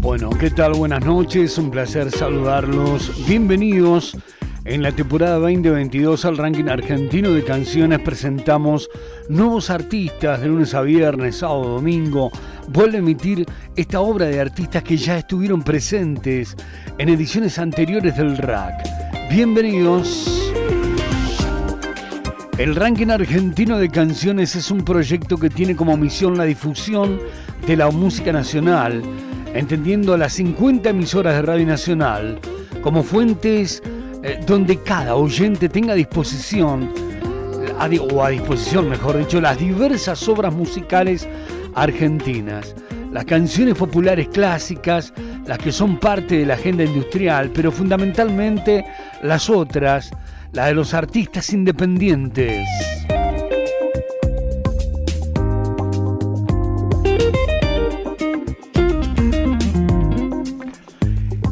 Bueno, ¿qué tal? Buenas noches, un placer saludarlos. Bienvenidos. En la temporada 2022 al ranking argentino de canciones presentamos nuevos artistas de lunes a viernes, sábado, domingo. Vuelve a emitir esta obra de artistas que ya estuvieron presentes en ediciones anteriores del RAC. Bienvenidos. El ranking argentino de canciones es un proyecto que tiene como misión la difusión de la música nacional entendiendo las 50 emisoras de Radio Nacional como fuentes eh, donde cada oyente tenga a disposición, o a disposición mejor dicho, las diversas obras musicales argentinas, las canciones populares clásicas, las que son parte de la agenda industrial, pero fundamentalmente las otras, las de los artistas independientes.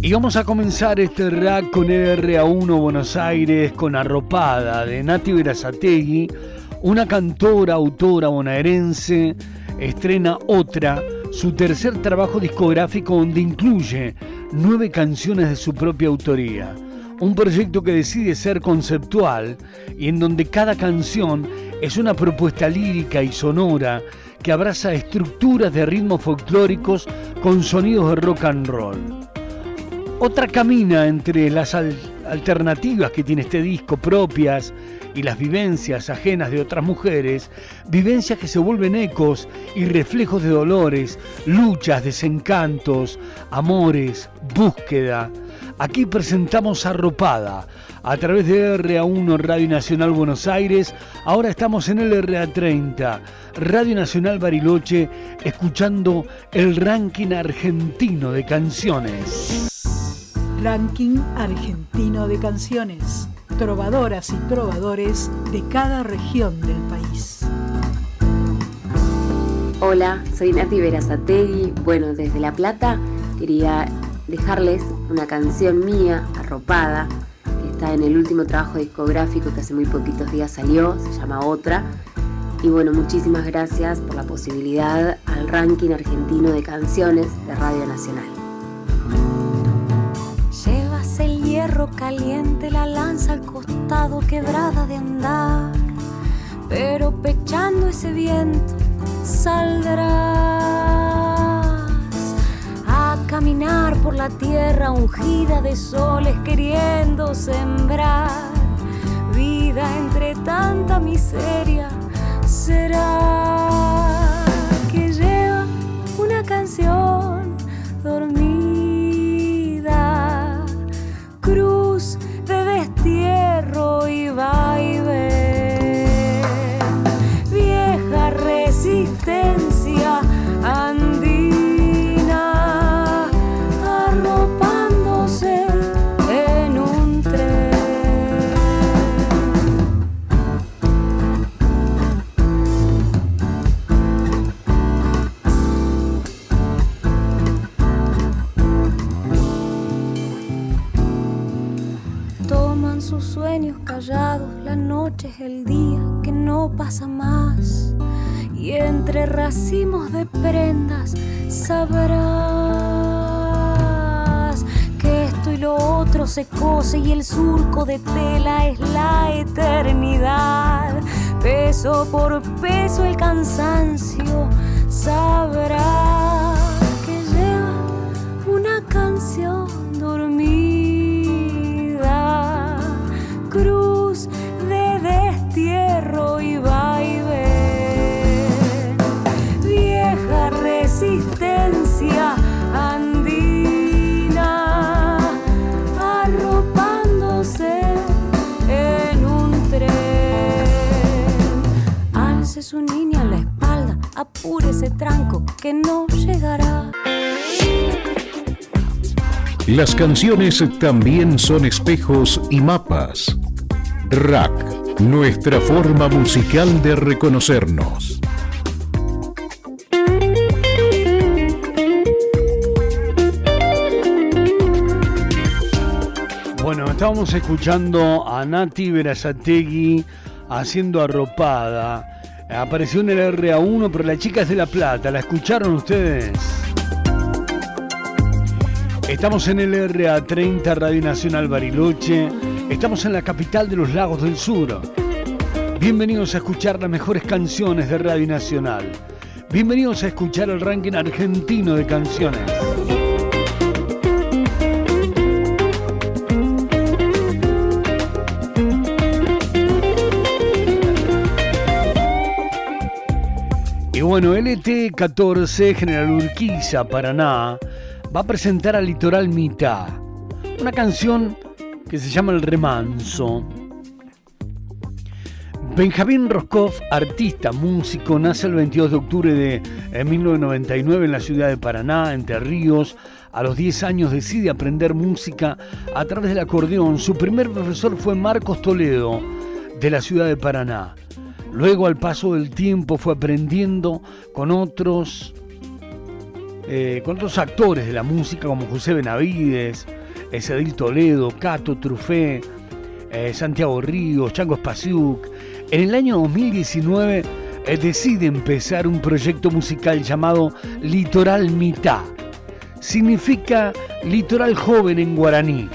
Y vamos a comenzar este rack con RA1 Buenos Aires, con Arropada de Nati Verazategui, una cantora, autora bonaerense, estrena otra, su tercer trabajo discográfico donde incluye nueve canciones de su propia autoría. Un proyecto que decide ser conceptual y en donde cada canción es una propuesta lírica y sonora que abraza estructuras de ritmos folclóricos con sonidos de rock and roll. Otra camina entre las alternativas que tiene este disco propias y las vivencias ajenas de otras mujeres, vivencias que se vuelven ecos y reflejos de dolores, luchas, desencantos, amores, búsqueda. Aquí presentamos Arropada a través de RA1 Radio Nacional Buenos Aires. Ahora estamos en el RA30, Radio Nacional Bariloche, escuchando el ranking argentino de canciones. Ranking argentino de canciones. Trovadoras y trovadores de cada región del país. Hola, soy Nati Verazategui. Bueno, desde La Plata quería dejarles una canción mía, arropada, que está en el último trabajo discográfico que hace muy poquitos días salió, se llama Otra. Y bueno, muchísimas gracias por la posibilidad al ranking argentino de canciones de Radio Nacional caliente, la lanza al costado quebrada de andar. Pero pechando ese viento saldrás a caminar por la tierra ungida de soles queriendo sembrar vida entre tanta miseria. Será que lleva una canción dormida y Sus sueños callados, la noche es el día que no pasa más. Y entre racimos de prendas sabrás que esto y lo otro se cose y el surco de tela es la eternidad. Peso por peso el cansancio sabrá cruz de destierro y vaivén. Vieja resistencia andina, arropándose en un tren. Alce su niña a la espalda, apure ese tranco que no llegará. Las canciones también son espejos y mapas. Rack, nuestra forma musical de reconocernos. Bueno, estábamos escuchando a Nati Verazategui haciendo arropada. Apareció en el RA1, pero la chica es de La Plata. ¿La escucharon ustedes? Estamos en el RA30 Radio Nacional Bariloche. Estamos en la capital de los lagos del sur. Bienvenidos a escuchar las mejores canciones de Radio Nacional. Bienvenidos a escuchar el ranking argentino de canciones. Y bueno, LT14 General Urquiza, Paraná, va a presentar a Litoral Mitad, una canción que se llama El Remanso. Benjamín Roscoff, artista, músico, nace el 22 de octubre de 1999 en la ciudad de Paraná, Entre Ríos. A los 10 años decide aprender música a través del acordeón. Su primer profesor fue Marcos Toledo, de la ciudad de Paraná. Luego, al paso del tiempo, fue aprendiendo con otros eh, con otros actores de la música como José Benavides, Cedil Toledo, Cato Trufé, eh, Santiago Ríos, Chango Spasiuk. En el año 2019 eh, decide empezar un proyecto musical llamado Litoral Mitad. Significa litoral joven en guaraní,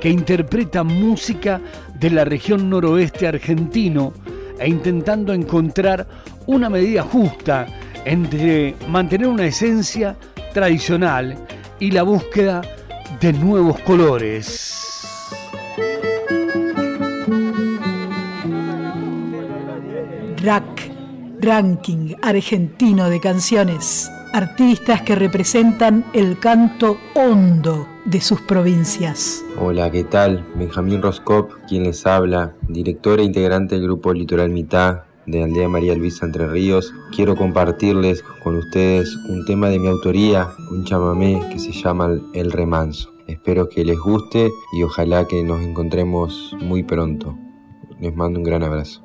que interpreta música de la región noroeste argentino e intentando encontrar una medida justa entre mantener una esencia tradicional y la búsqueda de nuevos colores. Rack, ranking argentino de canciones. Artistas que representan el canto hondo de sus provincias. Hola, ¿qué tal? Benjamín Roscop, quien les habla, director e integrante del grupo Litoral Mitad de Aldea María Luisa Entre Ríos. Quiero compartirles con ustedes un tema de mi autoría, un chamamé que se llama El Remanso. Espero que les guste y ojalá que nos encontremos muy pronto. Les mando un gran abrazo.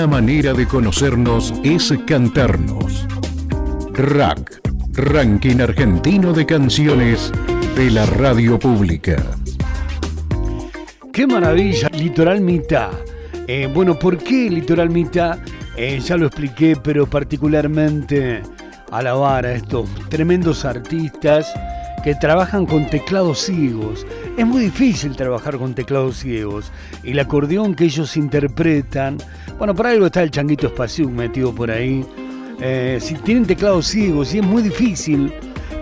Una manera de conocernos es cantarnos. Rack, Ranking Argentino de Canciones de la Radio Pública. ¡Qué maravilla! Litoral Mitad. Eh, bueno, ¿por qué Litoral Mitad? Eh, ya lo expliqué, pero particularmente alabar a estos tremendos artistas que trabajan con teclados ciegos. Es muy difícil trabajar con teclados ciegos y el acordeón que ellos interpretan, bueno, por algo está el changuito espacio metido por ahí. Eh, si tienen teclados ciegos y es muy difícil,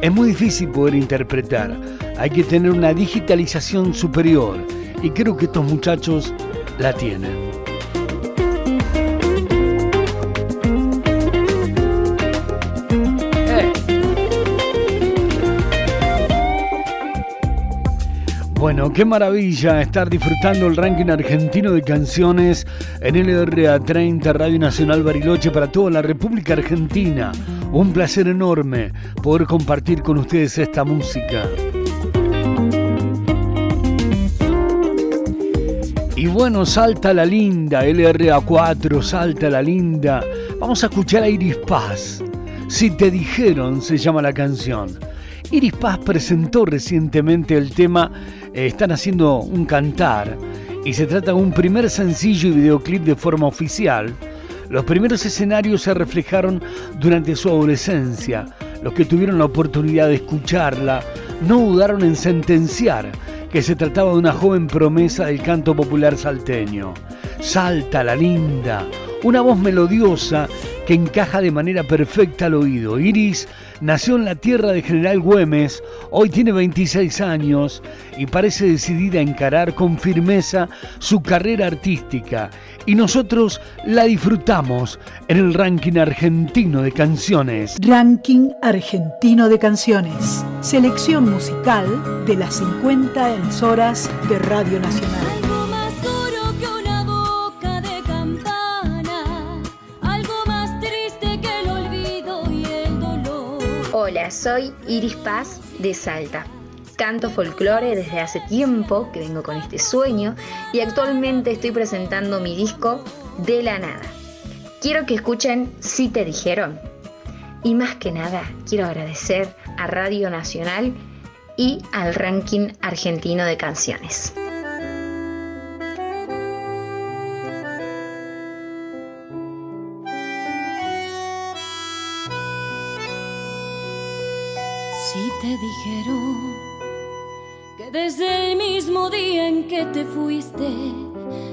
es muy difícil poder interpretar. Hay que tener una digitalización superior y creo que estos muchachos la tienen. Bueno, qué maravilla estar disfrutando el ranking argentino de canciones en LRA 30 Radio Nacional Bariloche para toda la República Argentina. Un placer enorme poder compartir con ustedes esta música. Y bueno, salta la linda, LRA 4, salta la linda. Vamos a escuchar a Iris Paz. Si te dijeron, se llama la canción. Iris Paz presentó recientemente el tema eh, Están haciendo un cantar y se trata de un primer sencillo y videoclip de forma oficial. Los primeros escenarios se reflejaron durante su adolescencia. Los que tuvieron la oportunidad de escucharla no dudaron en sentenciar que se trataba de una joven promesa del canto popular salteño. Salta la linda, una voz melodiosa que encaja de manera perfecta al oído. Iris nació en la tierra de General Güemes, hoy tiene 26 años y parece decidida a encarar con firmeza su carrera artística y nosotros la disfrutamos en el ranking argentino de canciones. Ranking argentino de canciones. Selección musical de las 50 emisoras de Radio Nacional. Hola, soy Iris Paz de Salta. Canto folclore desde hace tiempo que vengo con este sueño y actualmente estoy presentando mi disco De la Nada. Quiero que escuchen Si te dijeron. Y más que nada, quiero agradecer a Radio Nacional y al ranking argentino de canciones. Desde el mismo día en que te fuiste,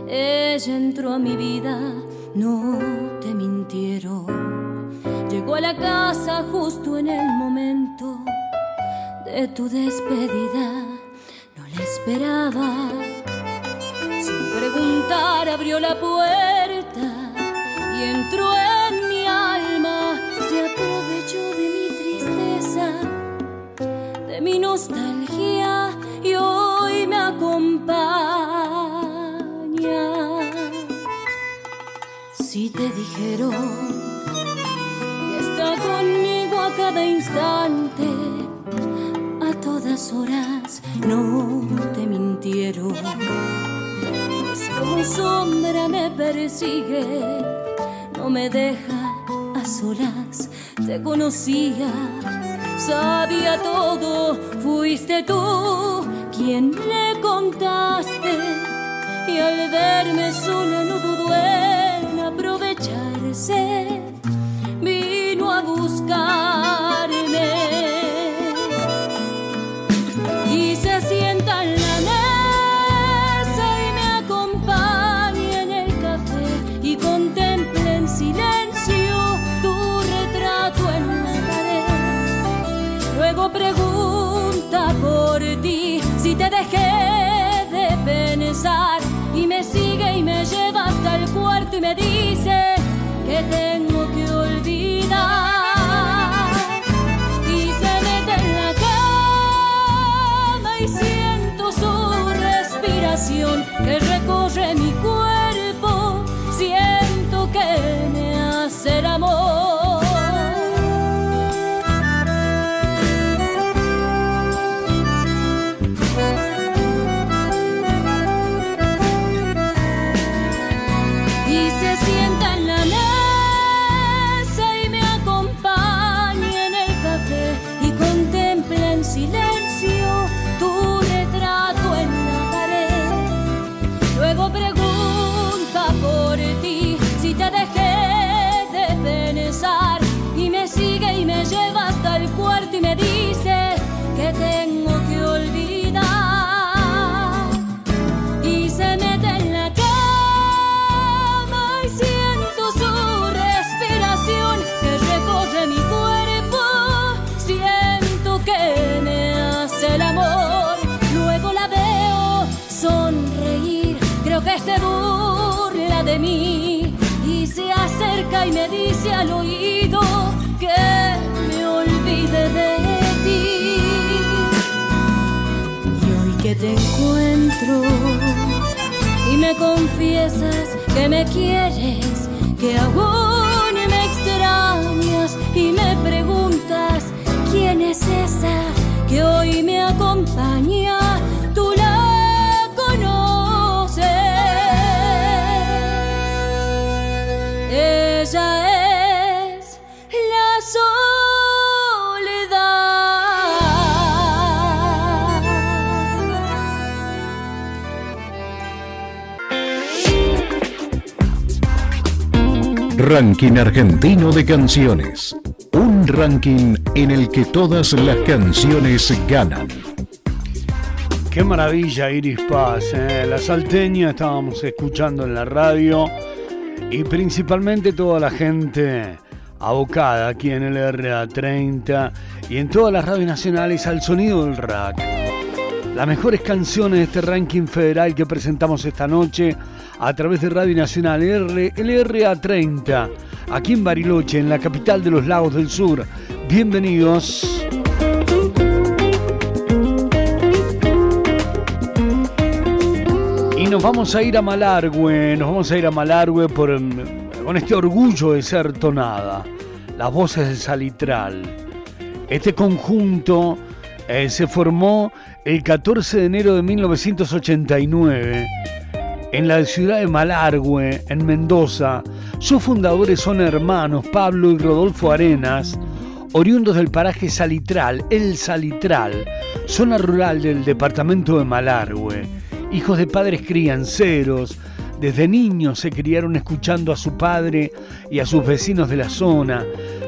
ella entró a mi vida, no te mintieron. Llegó a la casa justo en el momento de tu despedida, no la esperaba. Sin preguntar abrió la puerta y entró en mi alma, se aprovechó de mi tristeza mi nostalgia Si te dijeron que está conmigo a cada instante, a todas horas, no te mintieron. Es como sombra me persigue, no me deja a solas, te conocía sabía todo, fuiste tú quien le contaste y al verme sola no dudó en aprovecharse, vino respiración que oído que me olvide de ti. Y hoy que te encuentro y me confiesas que me quieres, que aún me extrañas y me preguntas quién es esa que hoy me acompaña. Ranking Argentino de Canciones. Un ranking en el que todas las canciones ganan. Qué maravilla Iris Paz, ¿eh? la salteña estábamos escuchando en la radio y principalmente toda la gente abocada aquí en el RA30 y en todas las radios nacionales al sonido del rack. Las mejores canciones de este ranking federal que presentamos esta noche a través de Radio Nacional R, el RA30, aquí en Bariloche, en la capital de los lagos del sur. Bienvenidos. Y nos vamos a ir a Malargüe, nos vamos a ir a Malargüe por, mm, con este orgullo de ser tonada, las voces del Salitral. Este conjunto eh, se formó el 14 de enero de 1989 en la ciudad de Malargüe, en Mendoza. Sus fundadores son hermanos Pablo y Rodolfo Arenas, oriundos del paraje Salitral, El Salitral, zona rural del departamento de Malargüe. Hijos de padres crianceros, desde niños se criaron escuchando a su padre y a sus vecinos de la zona,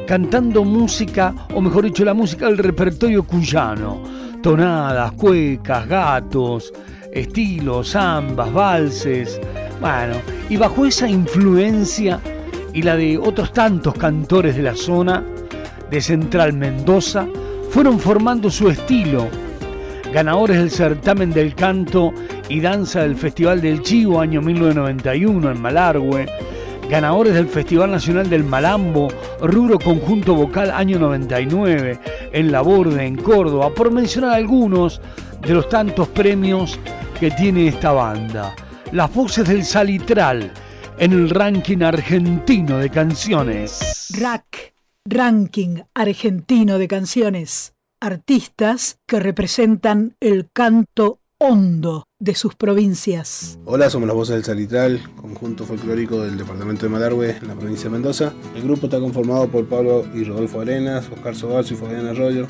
cantando música, o mejor dicho, la música del repertorio cuyano, tonadas, cuecas, gatos, estilos, zambas, valses, bueno, y bajo esa influencia y la de otros tantos cantores de la zona de Central Mendoza, fueron formando su estilo, ganadores del certamen del canto y danza del Festival del Chivo año 1991 en Malargüe, ganadores del Festival Nacional del Malambo, Rubro Conjunto Vocal año 99 en La Borde, en Córdoba, por mencionar algunos de los tantos premios que tiene esta banda. Las voces del Salitral en el ranking argentino de canciones. Rack, Ranking Argentino de Canciones. Artistas que representan el canto hondo de sus provincias. Hola, somos las voces del Salitral, conjunto folclórico del departamento de Malargüe, en la provincia de Mendoza. El grupo está conformado por Pablo y Rodolfo Arenas, Oscar Sobalso y Fabián Arroyo.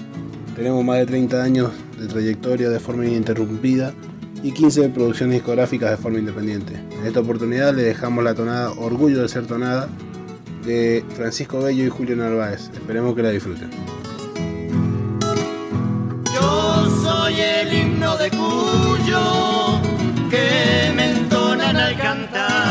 Tenemos más de 30 años de trayectoria de forma ininterrumpida y 15 producciones discográficas de forma independiente. En esta oportunidad le dejamos la tonada Orgullo de ser tonada de Francisco Bello y Julio Narváez. Esperemos que la disfruten. Yo soy el himno de Cuyo que me entonan al cantar.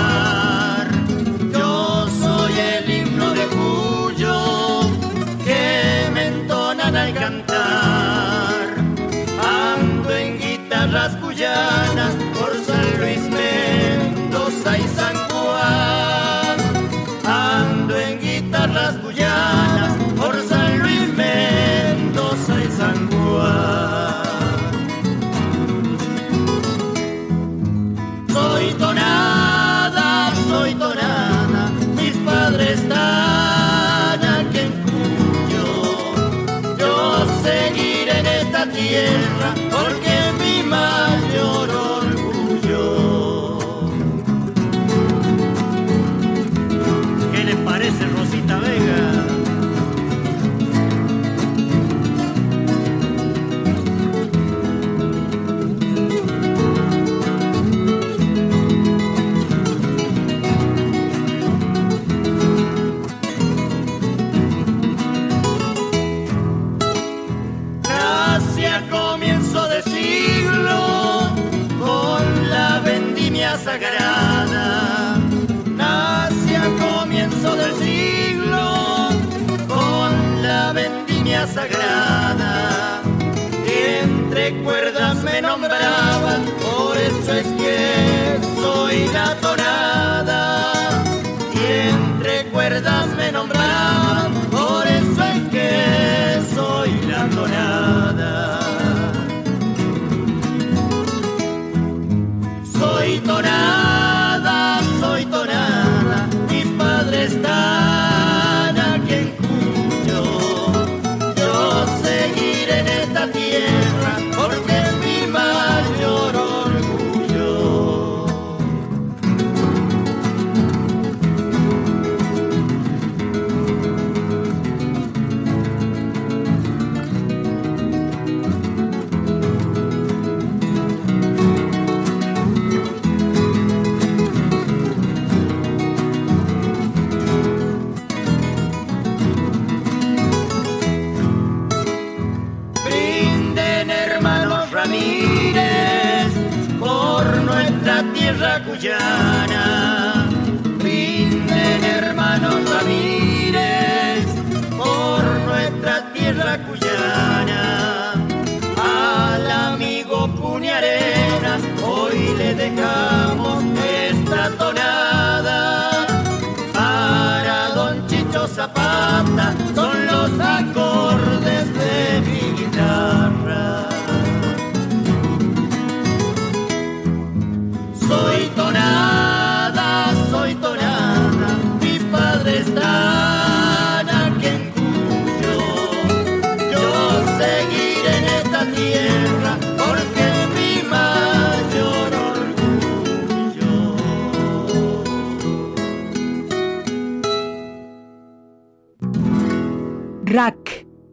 Tierra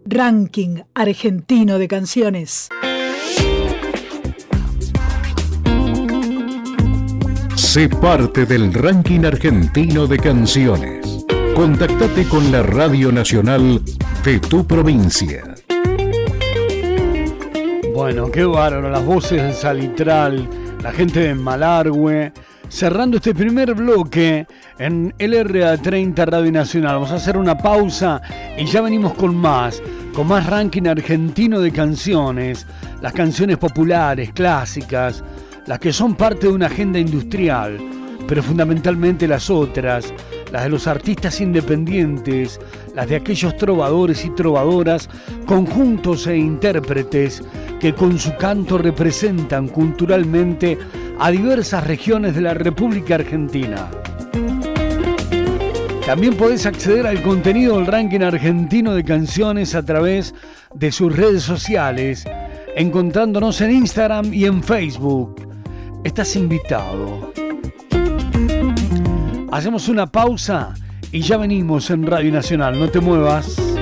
Ranking Argentino de Canciones. Sé parte del ranking argentino de canciones. Contactate con la Radio Nacional de tu provincia. Bueno, qué bárbaro, las voces del Salitral, la gente de Malargüe, cerrando este primer bloque en LRA30 Radio Nacional. Vamos a hacer una pausa y ya venimos con más, con más ranking argentino de canciones, las canciones populares, clásicas, las que son parte de una agenda industrial, pero fundamentalmente las otras, las de los artistas independientes, las de aquellos trovadores y trovadoras, conjuntos e intérpretes que con su canto representan culturalmente a diversas regiones de la República Argentina. También podés acceder al contenido del ranking argentino de canciones a través de sus redes sociales, encontrándonos en Instagram y en Facebook. Estás invitado. Hacemos una pausa y ya venimos en Radio Nacional. No te muevas.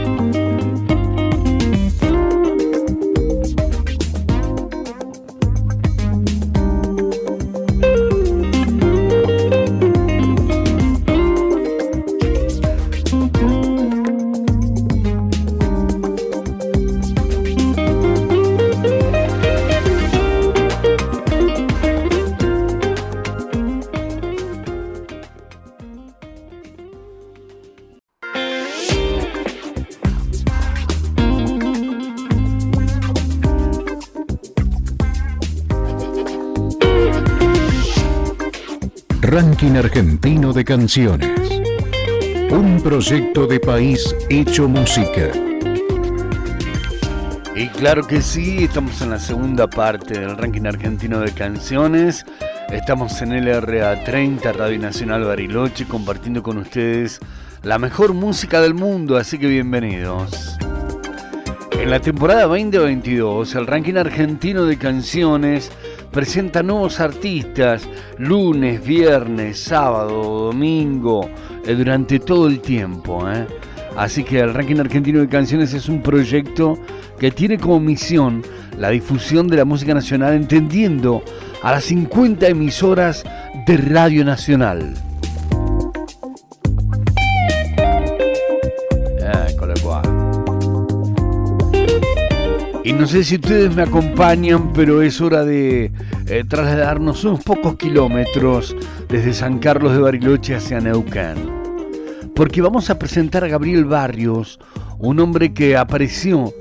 Argentino de Canciones. Un proyecto de país hecho música. Y claro que sí, estamos en la segunda parte del ranking argentino de canciones. Estamos en LRA 30, Radio Nacional Bariloche, compartiendo con ustedes la mejor música del mundo, así que bienvenidos. En la temporada 2022, el ranking argentino de canciones presenta nuevos artistas lunes, viernes, sábado, domingo, eh, durante todo el tiempo. ¿eh? Así que el ranking argentino de canciones es un proyecto que tiene como misión la difusión de la música nacional entendiendo a las 50 emisoras de Radio Nacional. No sé si ustedes me acompañan, pero es hora de eh, trasladarnos unos pocos kilómetros desde San Carlos de Bariloche hacia Neuquén. Porque vamos a presentar a Gabriel Barrios, un hombre que apareció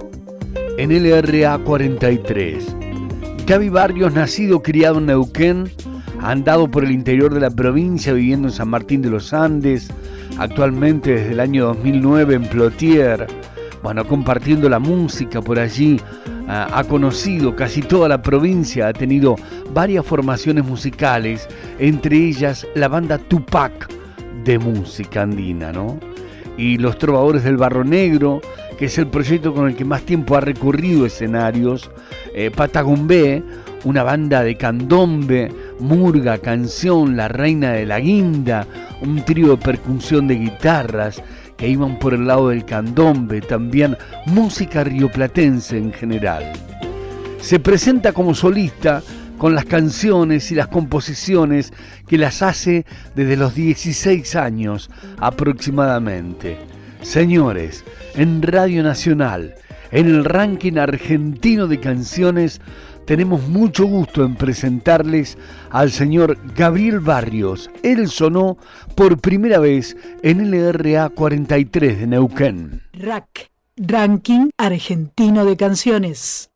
en LRA 43. Gaby Barrios, nacido, criado en Neuquén, andado por el interior de la provincia viviendo en San Martín de los Andes, actualmente desde el año 2009 en Plotier bueno, compartiendo la música por allí, ha conocido casi toda la provincia, ha tenido varias formaciones musicales, entre ellas la banda Tupac de música andina, ¿no? Y los Trovadores del Barro Negro, que es el proyecto con el que más tiempo ha recorrido escenarios, eh, una banda de candombe, murga, canción, la reina de la guinda, un trío de percusión de guitarras, que iban por el lado del candombe, también música rioplatense en general. Se presenta como solista con las canciones y las composiciones que las hace desde los 16 años aproximadamente. Señores, en Radio Nacional, en el ranking argentino de canciones, tenemos mucho gusto en presentarles al señor Gabriel Barrios. Él sonó por primera vez en LRA 43 de Neuquén. RAC, Ranking Argentino de Canciones.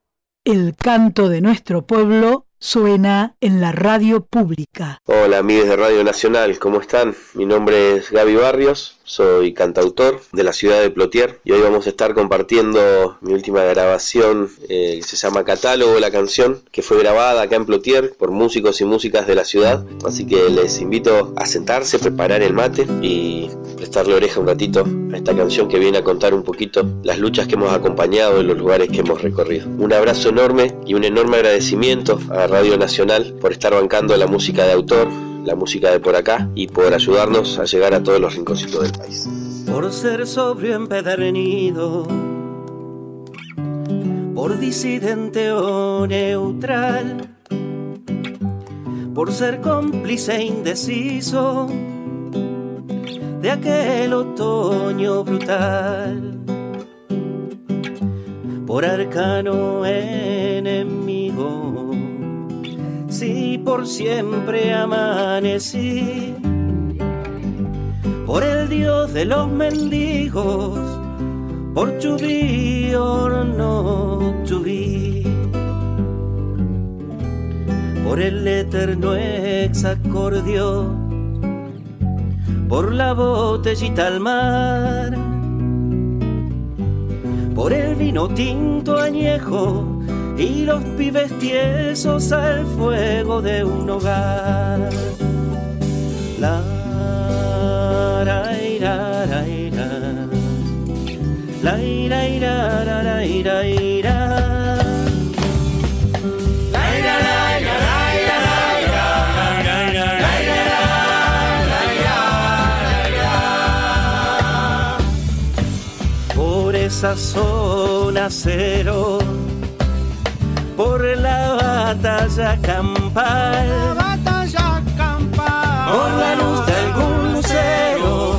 El canto de nuestro pueblo suena en la radio pública. Hola amigos de Radio Nacional, ¿cómo están? Mi nombre es Gaby Barrios, soy cantautor de la ciudad de Plotier y hoy vamos a estar compartiendo mi última grabación eh, se llama Catálogo, la canción que fue grabada acá en Plotier por músicos y músicas de la ciudad. Así que les invito a sentarse, preparar el mate y prestarle oreja un ratito a esta canción que viene a contar un poquito las luchas que hemos acompañado en los lugares que hemos recorrido. Un abrazo enorme y un enorme agradecimiento a Radio Nacional por estar bancando la música de autor la música de por acá y por ayudarnos a llegar a todos los rinconcitos del país. Por ser sobrio empedernido, por disidente o neutral, por ser cómplice indeciso de aquel otoño brutal, por arcano enemigo si por siempre amanecí. Por el dios de los mendigos, por chubí o no chubí. Por el eterno exacordio, por la botellita al mar. Por el vino tinto añejo y los pibes tiesos al fuego de un hogar. La, ra, ira, ra, ira. La, ira, ira, ra, ra, ira, ira. La, ira, la, ira, ira. Por esa zona cero por la batalla campal. La batalla campal. Por la luz de algún lucero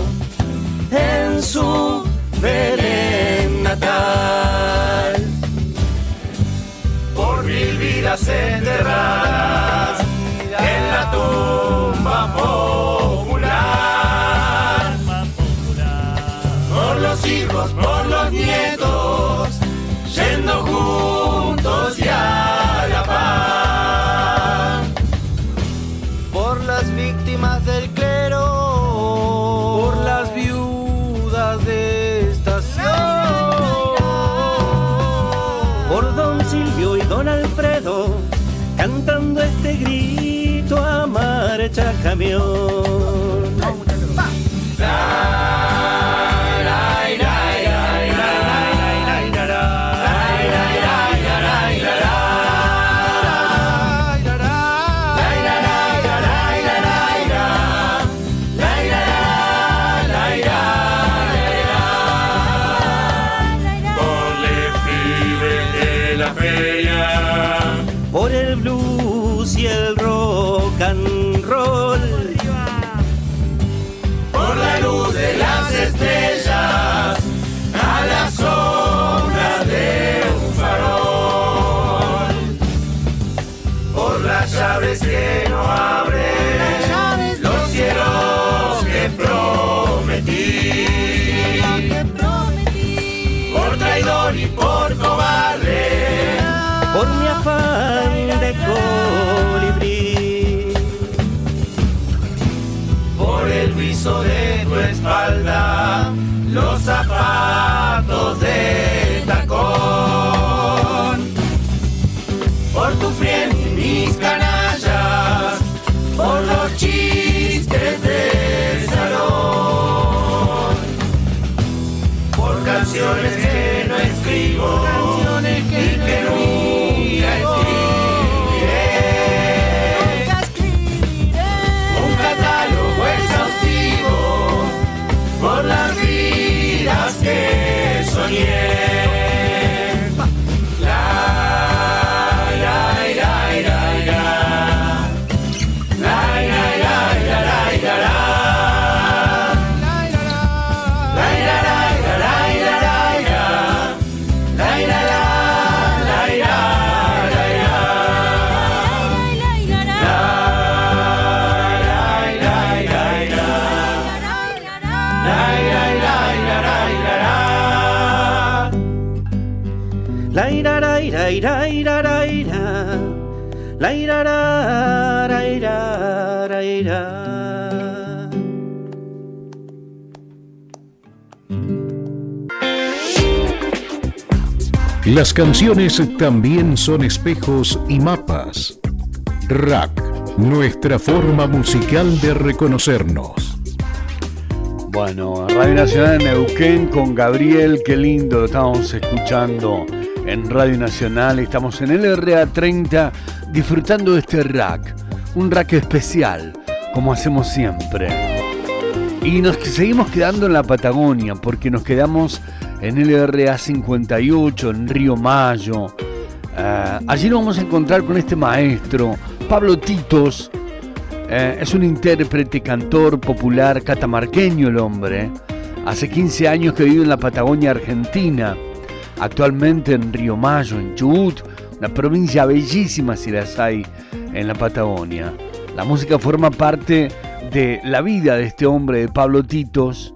en su Belén natal. Por mil vidas enterradas marcha. Las canciones también son espejos y mapas. Rack, nuestra forma musical de reconocernos. Bueno, Radio Nacional en Neuquén con Gabriel, qué lindo, lo estamos escuchando en Radio Nacional. Estamos en el RA30 disfrutando de este rack, un rack especial, como hacemos siempre. Y nos seguimos quedando en la Patagonia, porque nos quedamos en el RA58, en Río Mayo. Uh, allí nos vamos a encontrar con este maestro, Pablo Titos. Uh, es un intérprete, cantor popular catamarqueño el hombre. Hace 15 años que vive en la Patagonia Argentina. Actualmente en Río Mayo, en Chubut, una provincia bellísima si las hay en la Patagonia. La música forma parte de la vida de este hombre, de Pablo Titos,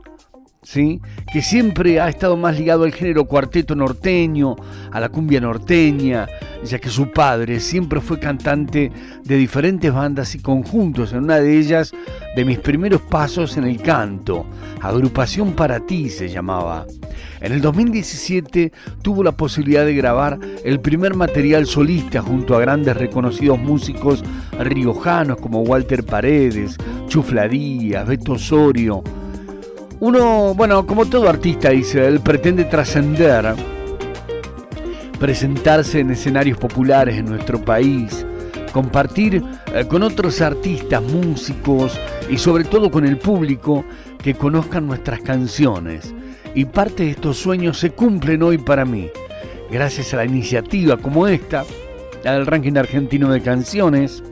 ¿sí? que siempre ha estado más ligado al género cuarteto norteño, a la cumbia norteña, ya que su padre siempre fue cantante de diferentes bandas y conjuntos, en una de ellas de mis primeros pasos en el canto, Agrupación para ti se llamaba. En el 2017 tuvo la posibilidad de grabar el primer material solista junto a grandes reconocidos músicos riojanos como Walter Paredes, Chufladías, Beto Osorio, uno, bueno, como todo artista, dice, él pretende trascender, presentarse en escenarios populares en nuestro país, compartir eh, con otros artistas, músicos y sobre todo con el público que conozcan nuestras canciones. Y parte de estos sueños se cumplen hoy para mí, gracias a la iniciativa como esta, la del ranking argentino de canciones,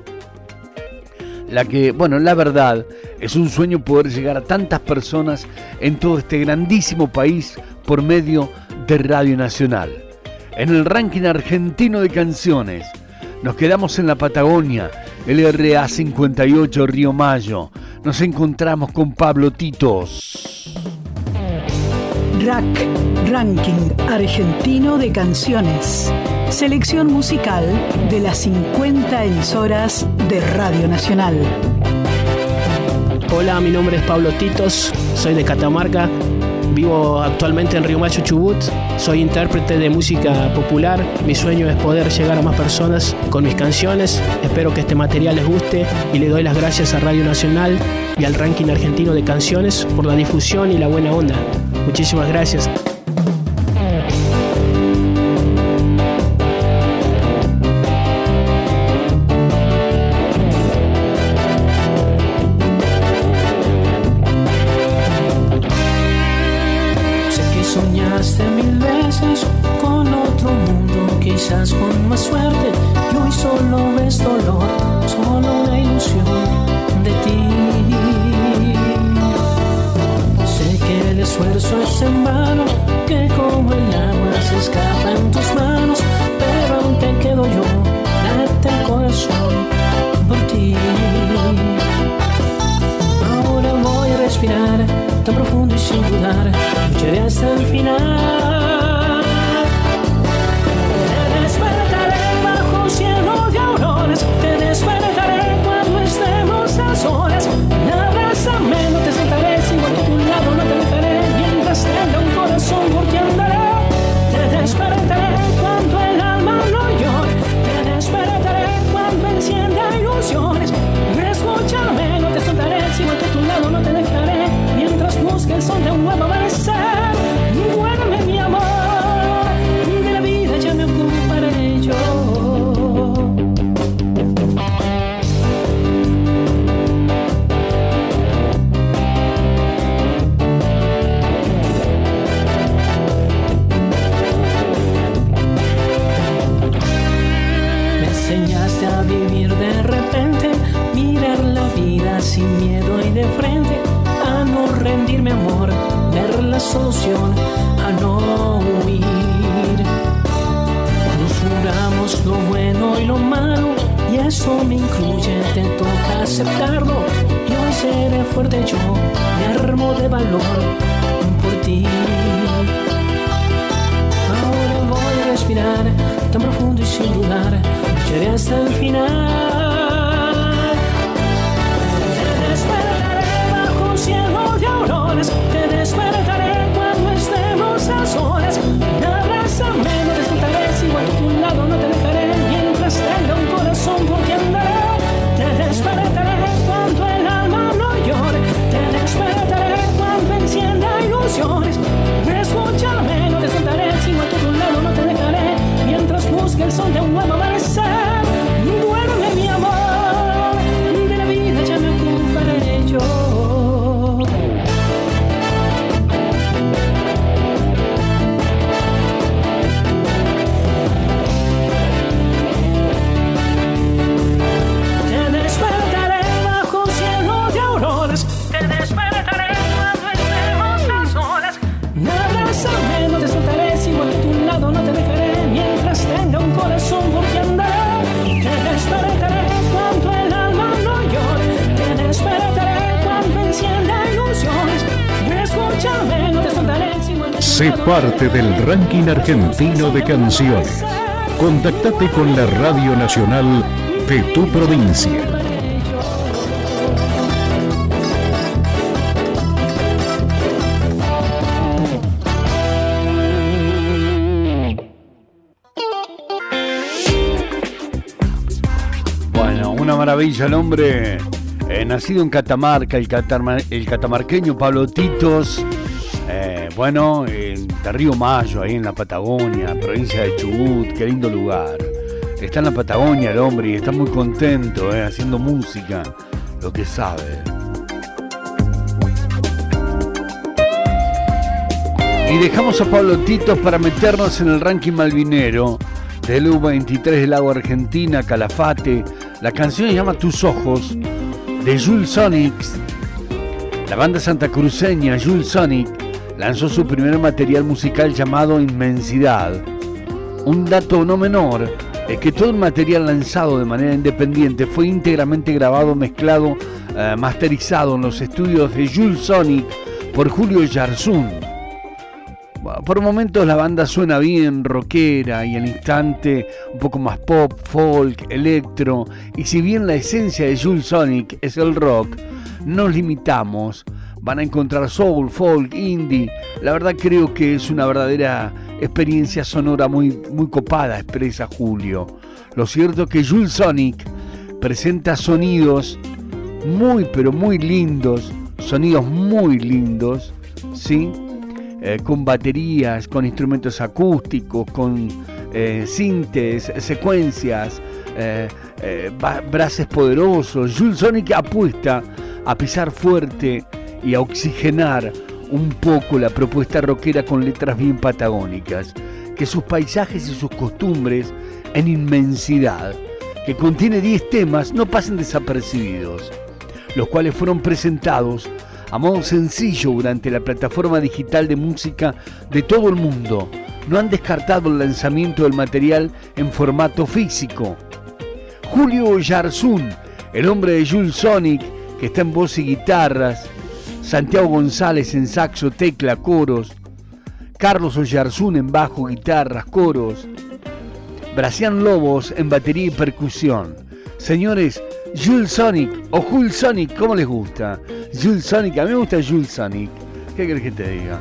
la que, bueno, la verdad, es un sueño poder llegar a tantas personas en todo este grandísimo país por medio de Radio Nacional. En el ranking argentino de canciones, nos quedamos en la Patagonia, el RA 58 Río Mayo. Nos encontramos con Pablo Titos. Rack, ranking argentino de canciones. Selección musical de las 50 emisoras de Radio Nacional. Hola, mi nombre es Pablo Titos, soy de Catamarca, vivo actualmente en Río Macho Chubut, soy intérprete de música popular, mi sueño es poder llegar a más personas con mis canciones, espero que este material les guste y le doy las gracias a Radio Nacional y al ranking argentino de canciones por la difusión y la buena onda. Muchísimas gracias. Sé parte del ranking argentino de canciones. Contactate con la Radio Nacional de tu provincia. Bueno, una maravilla el hombre. eh, nacido en Catamarca, el, catarma- el catamarqueño Pablo Titos. eh, bueno, en de Río Mayo, ahí en la Patagonia, provincia de Chubut, qué lindo lugar. Está en la Patagonia el hombre y está muy contento, eh, haciendo música, lo que sabe. Y dejamos a Pablo Titos para meternos en el ranking malvinero del U23 del Agua Argentina, Calafate. La canción se llama Tus Ojos, de Jules Sonics. La banda santacruceña Jules Sonic lanzó su primer material musical llamado Inmensidad. Un dato no menor es que todo el material lanzado de manera independiente fue íntegramente grabado, mezclado, eh, masterizado en los estudios de Jules Sonic por Julio Yarzún. Bueno, Por momentos la banda suena bien, rockera y al instante un poco más pop, folk, electro. Y si bien la esencia de Jules Sonic es el rock, nos limitamos. Van a encontrar soul, folk, indie. La verdad creo que es una verdadera experiencia sonora muy, muy copada, expresa Julio. Lo cierto es que Jules Sonic presenta sonidos muy pero muy lindos, sonidos muy lindos, ¿sí? Eh, con baterías, con instrumentos acústicos, con eh, sintes, secuencias, eh, eh, poderosos. Jules Sonic apuesta a pisar fuerte y a oxigenar un poco la propuesta rockera con letras bien patagónicas, que sus paisajes y sus costumbres en inmensidad, que contiene 10 temas, no pasen desapercibidos, los cuales fueron presentados a modo sencillo durante la plataforma digital de música de todo el mundo. No han descartado el lanzamiento del material en formato físico. Julio Yarzún, el hombre de Jules Sonic, que está en voz y guitarras, Santiago González en saxo, tecla, coros, Carlos Oyarzún en bajo, guitarras, coros, Bracián Lobos en batería y percusión. Señores, Jules Sonic o Jules Sonic, ¿cómo les gusta? Jules Sonic, a mí me gusta Jules Sonic. ¿Qué querés que te diga?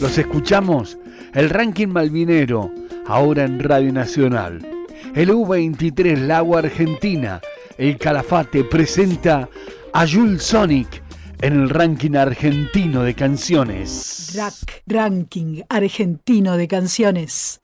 Los escuchamos, el ranking malvinero, ahora en Radio Nacional. El U23 Lago Argentina, el Calafate presenta a Jules Sonic en el ranking argentino de canciones. Rack, Ranking Argentino de Canciones.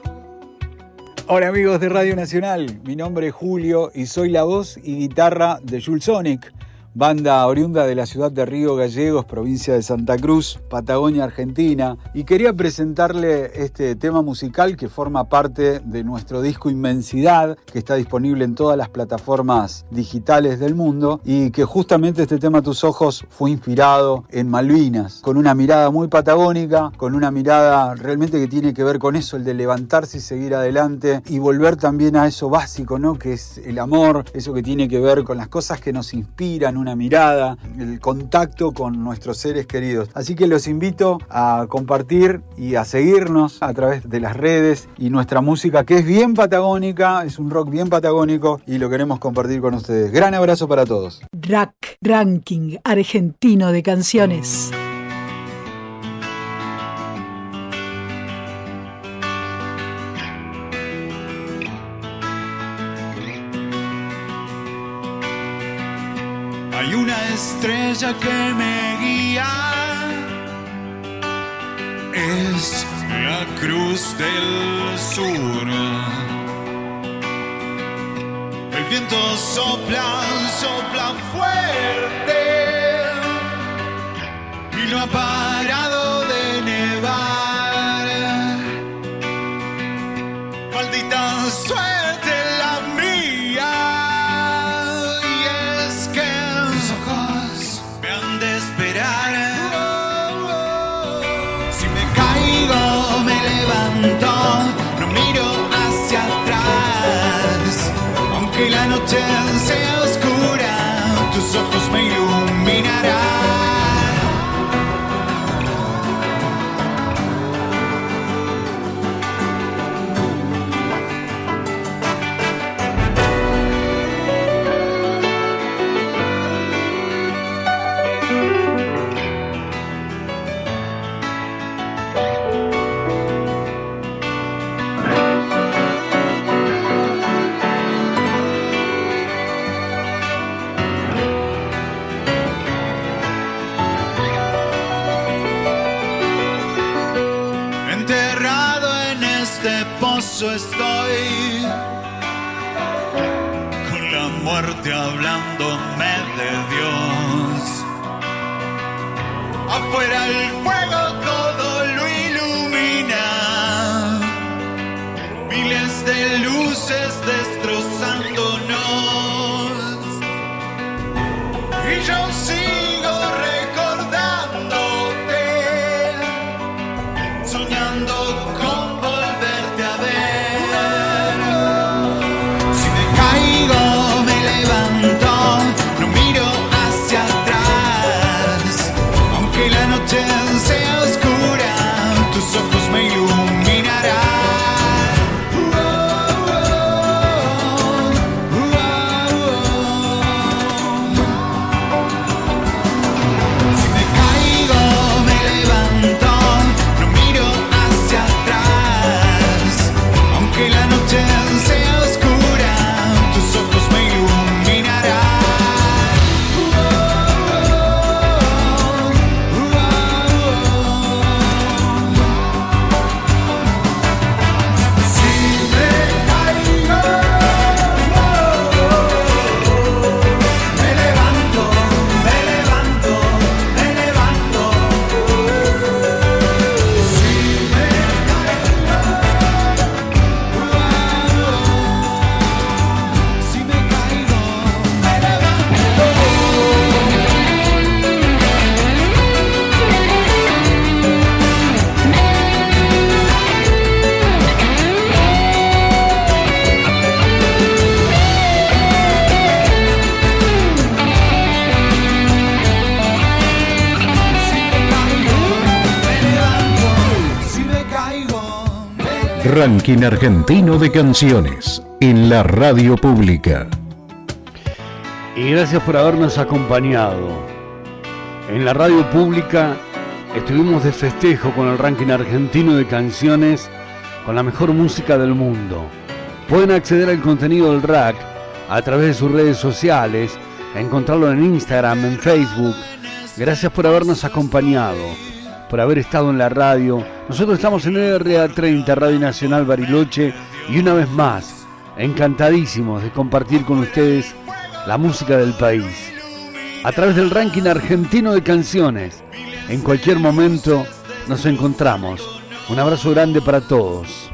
Hola amigos de Radio Nacional, mi nombre es Julio y soy la voz y guitarra de Jules Sonic, banda oriunda de la ciudad de Río Gallegos, provincia de Santa Cruz, Patagonia, Argentina, y quería presentarle este tema musical que forma parte de nuestro disco Inmensidad, que está disponible en todas las plataformas digitales del mundo, y que justamente este tema Tus Ojos fue inspirado en Malvinas, con una mirada muy patagónica, con una mirada realmente que tiene que ver con eso, el de levantarse y seguir adelante, y volver también a eso básico, ¿no? Que es el amor, eso que tiene que ver con las cosas que nos inspiran, una mirada, el contacto con nuestros seres queridos. Así que los invito a compartir y a seguirnos a través de las redes y nuestra música que es bien patagónica, es un rock bien patagónico y lo queremos compartir con ustedes. Gran abrazo para todos. Rack Ranking Argentino de Canciones. Estrella que me guía. Es la cruz del sur. El viento sopla, sopla fuerte. Y no ha parado Ranking Argentino de Canciones en la radio pública. Y gracias por habernos acompañado. En la radio pública estuvimos de festejo con el ranking argentino de canciones con la mejor música del mundo. Pueden acceder al contenido del rack a través de sus redes sociales, encontrarlo en Instagram, en Facebook. Gracias por habernos acompañado, por haber estado en la radio. Nosotros estamos en RA30, Radio Nacional Bariloche, y una vez más, encantadísimos de compartir con ustedes la música del país. A través del ranking argentino de canciones, en cualquier momento nos encontramos. Un abrazo grande para todos.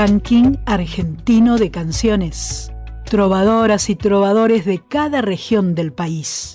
Ranking argentino de canciones. Trovadoras y trovadores de cada región del país